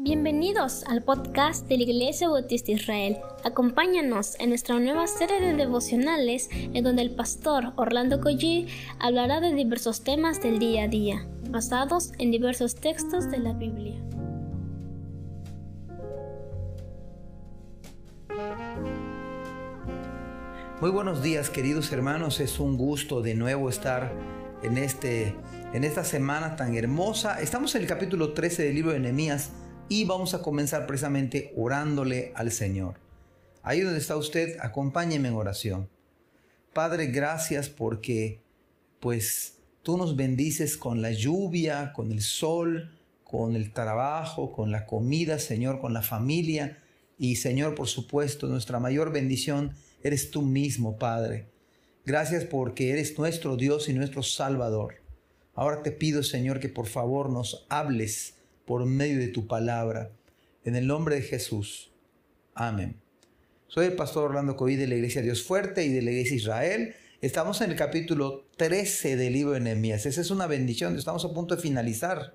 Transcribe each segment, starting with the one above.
Bienvenidos al podcast de la Iglesia Bautista Israel. Acompáñanos en nuestra nueva serie de devocionales en donde el pastor Orlando Collie hablará de diversos temas del día a día, basados en diversos textos de la Biblia. Muy buenos días queridos hermanos, es un gusto de nuevo estar en, este, en esta semana tan hermosa. Estamos en el capítulo 13 del libro de Nehemías y vamos a comenzar precisamente orándole al Señor. Ahí donde está usted, acompáñeme en oración. Padre, gracias porque pues tú nos bendices con la lluvia, con el sol, con el trabajo, con la comida, Señor, con la familia y Señor, por supuesto, nuestra mayor bendición eres tú mismo, Padre. Gracias porque eres nuestro Dios y nuestro Salvador. Ahora te pido, Señor, que por favor nos hables por medio de tu palabra. En el nombre de Jesús. Amén. Soy el pastor Orlando Covid de la Iglesia Dios Fuerte y de la Iglesia Israel. Estamos en el capítulo 13 del libro de Nehemías. Esa es una bendición. Estamos a punto de finalizar.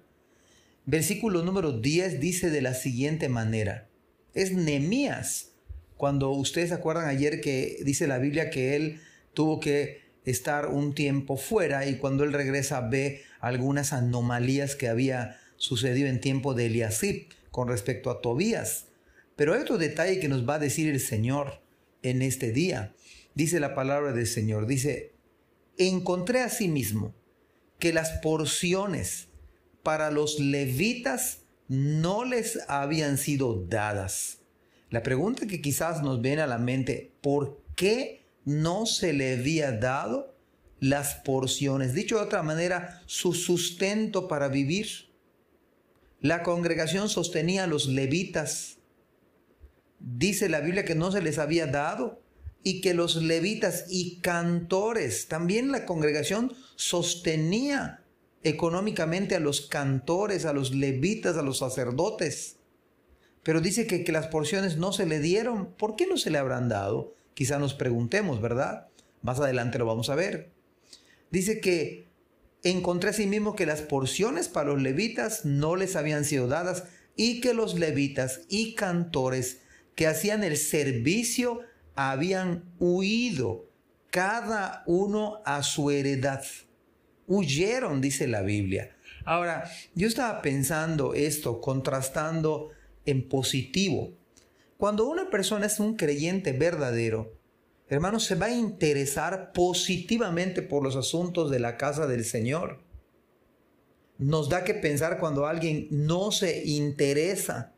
Versículo número 10 dice de la siguiente manera. Es Nehemías. Cuando ustedes se acuerdan ayer que dice la Biblia que él tuvo que estar un tiempo fuera y cuando él regresa ve algunas anomalías que había sucedió en tiempo de Eliasib con respecto a Tobías. Pero hay otro detalle que nos va a decir el Señor en este día. Dice la palabra del Señor, dice, encontré asimismo que las porciones para los levitas no les habían sido dadas. La pregunta que quizás nos viene a la mente, ¿por qué no se le había dado las porciones? Dicho de otra manera, su sustento para vivir. La congregación sostenía a los levitas. Dice la Biblia que no se les había dado y que los levitas y cantores, también la congregación sostenía económicamente a los cantores, a los levitas, a los sacerdotes. Pero dice que, que las porciones no se le dieron. ¿Por qué no se le habrán dado? Quizá nos preguntemos, ¿verdad? Más adelante lo vamos a ver. Dice que encontré asimismo que las porciones para los levitas no les habían sido dadas y que los levitas y cantores que hacían el servicio habían huido, cada uno a su heredad. Huyeron, dice la Biblia. Ahora, yo estaba pensando esto, contrastando en positivo. Cuando una persona es un creyente verdadero, hermano, se va a interesar positivamente por los asuntos de la casa del Señor. Nos da que pensar cuando alguien no se interesa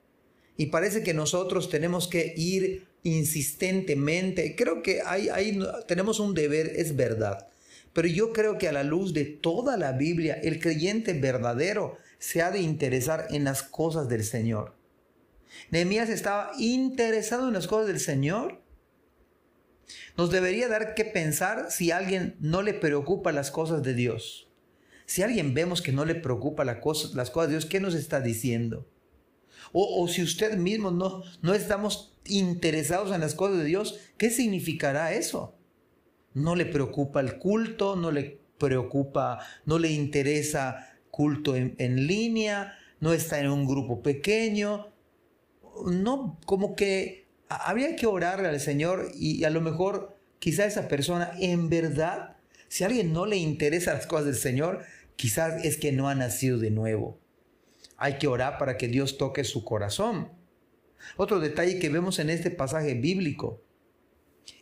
y parece que nosotros tenemos que ir insistentemente. Creo que ahí, tenemos un deber, es verdad. Pero yo creo que a la luz de toda la Biblia, el creyente verdadero se ha de interesar en las cosas del Señor. Nehemías estaba interesado en las cosas del Señor nos debería dar que pensar si a alguien no le preocupa las cosas de Dios. Si alguien vemos que no le preocupa las cosas, las cosas de Dios, ¿qué nos está diciendo? O, si usted mismo no, no estamos interesados en las cosas de Dios, ¿qué significará eso? No le preocupa el culto, no le preocupa, no le interesa culto en, en línea, no está en un grupo pequeño, no, como que habría que orarle al Señor y a lo mejor quizá esa persona en verdad, si a alguien no le interesa las cosas del Señor, quizás es que no ha nacido de nuevo. Hay que orar para que Dios toque su corazón. Otro detalle que vemos en este pasaje bíblico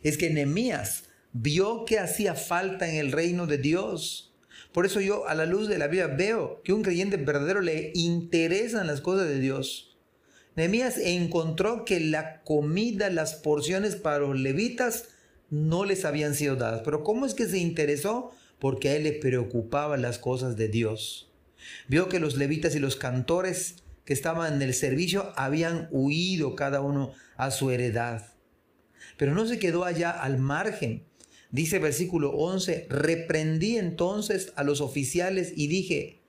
es que Nehemías vio que hacía falta en el reino de Dios. Por eso yo a la luz de la Biblia veo que un creyente verdadero le interesan las cosas de Dios. Nehemías encontró que la comida, las porciones para los levitas no les habían sido dadas. Pero ¿cómo es que se interesó? Porque a él le preocupaban las cosas de Dios. Vio que los levitas y los cantores que estaban en el servicio habían huido cada uno a su heredad. Pero no se quedó allá al margen. Dice versículo 11, reprendí entonces a los oficiales y dije,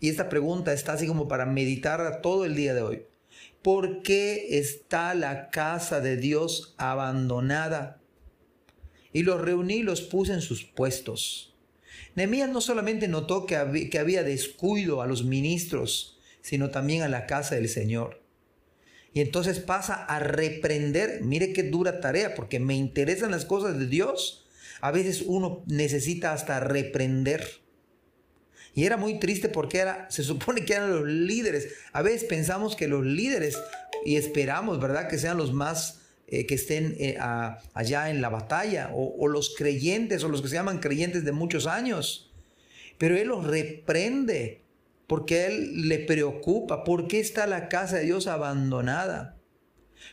y esta pregunta está así como para meditar todo el día de hoy. ¿Por qué está la casa de Dios abandonada? Y los reuní y los puse en sus puestos. Nehemías no solamente notó que había, que había descuido a los ministros, sino también a la casa del Señor. Y entonces pasa a reprender. Mire qué dura tarea, porque me interesan las cosas de Dios. A veces uno necesita hasta reprender. Y era muy triste porque era, se supone que eran los líderes. A veces pensamos que los líderes, y esperamos, ¿verdad?, que sean los más eh, que estén eh, allá en la batalla, o, los creyentes, o los que se llaman creyentes de muchos años. Pero Él los reprende porque Él le preocupa. ¿Por qué está la casa de Dios abandonada?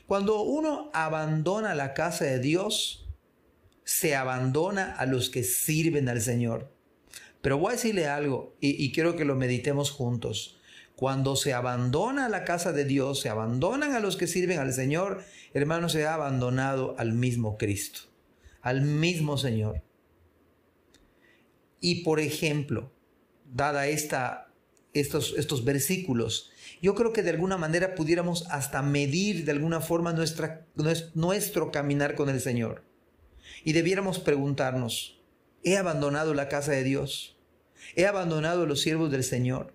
Cuando uno abandona la casa de Dios, se abandona a los que sirven al Señor. Pero voy a decirle algo y, quiero que lo meditemos juntos. Cuando se abandona la casa de Dios, se abandonan a los que sirven al Señor, hermano, se ha abandonado al mismo Cristo, al mismo Señor. Y por ejemplo, dada esta, estos, estos versículos, yo creo que de alguna manera pudiéramos hasta medir de alguna forma nuestra, nuestro caminar con el Señor. Y debiéramos preguntarnos, ¿he abandonado la casa de Dios? ¿He abandonado los siervos del Señor?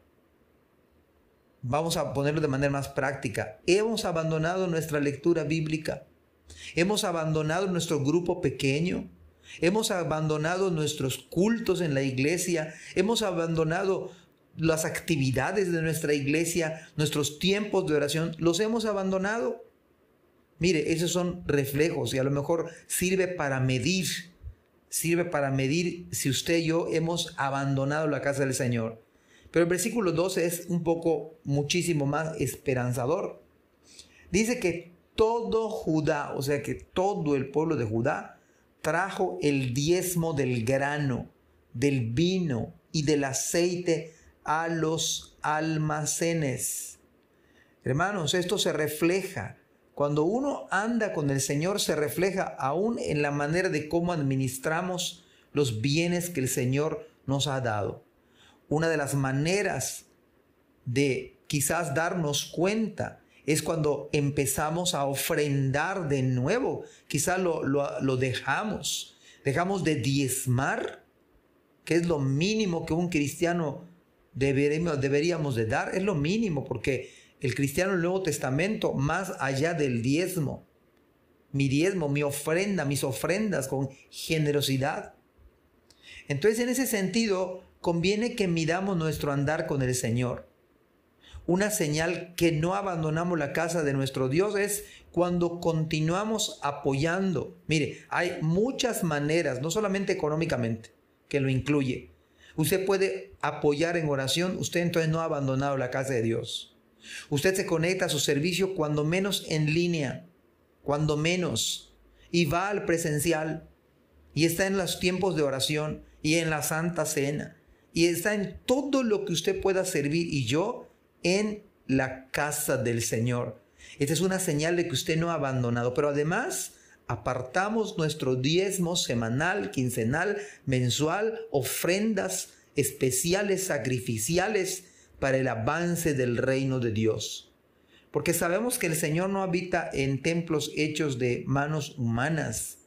Vamos a ponerlo de manera más práctica. ¿Hemos abandonado nuestra lectura bíblica? ¿Hemos abandonado nuestro grupo pequeño? ¿Hemos abandonado nuestros cultos en la iglesia? ¿Hemos abandonado las actividades de nuestra iglesia, nuestros tiempos de oración? ¿Los hemos abandonado? Mire, esos son reflejos y a lo mejor sirve para medir, sirve para medir si usted y yo hemos abandonado la casa del Señor. Pero el versículo 12 es un poco muchísimo más esperanzador. Dice que todo Judá, o sea que todo el pueblo de Judá, trajo el diezmo del grano, del vino y del aceite a los almacenes. Hermanos, esto se refleja cuando uno anda con el Señor se refleja aún en la manera de cómo administramos los bienes que el Señor nos ha dado. Una de las maneras de quizás darnos cuenta es cuando empezamos a ofrendar de nuevo. Quizás lo, lo, dejamos. Dejamos de diezmar, que es lo mínimo que un cristiano deberíamos, deberíamos de dar. Es lo mínimo porque el cristiano del Nuevo Testamento más allá del diezmo. Mi diezmo, mi ofrenda, mis ofrendas con generosidad. Entonces en ese sentido conviene que midamos nuestro andar con el Señor. Una señal que no abandonamos la casa de nuestro Dios es cuando continuamos apoyando. Mire, hay muchas maneras, no solamente económicamente, que lo incluye. Usted puede apoyar en oración, usted entonces no ha abandonado la casa de Dios. Usted se conecta a su servicio cuando menos en línea, cuando menos, y va al presencial, y está en los tiempos de oración, y en la Santa Cena, y está en todo lo que usted pueda servir, y yo en la casa del Señor. Esta es una señal de que usted no ha abandonado, pero además apartamos nuestro diezmo semanal, quincenal, mensual, ofrendas especiales, sacrificiales, para el avance del reino de Dios. Porque sabemos que el Señor no habita en templos hechos de manos humanas.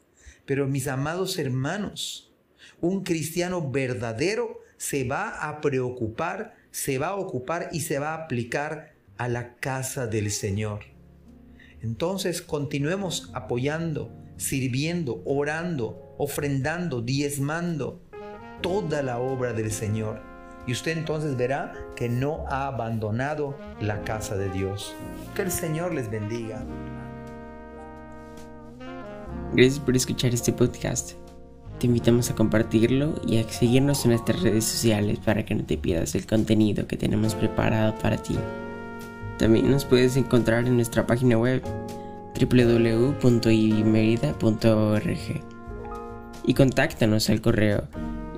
Pero mis amados hermanos, un cristiano verdadero se va a preocupar, se va a ocupar y se va a aplicar a la casa del Señor. Entonces continuemos apoyando, sirviendo, orando, ofrendando, diezmando toda la obra del Señor y usted entonces verá que no ha abandonado la casa de Dios. Que el Señor les bendiga. Gracias por escuchar este podcast. Te invitamos a compartirlo y a seguirnos en nuestras redes sociales para que no te pierdas el contenido que tenemos preparado para ti. También nos puedes encontrar en nuestra página web www.ibimerida.org y contáctanos al correo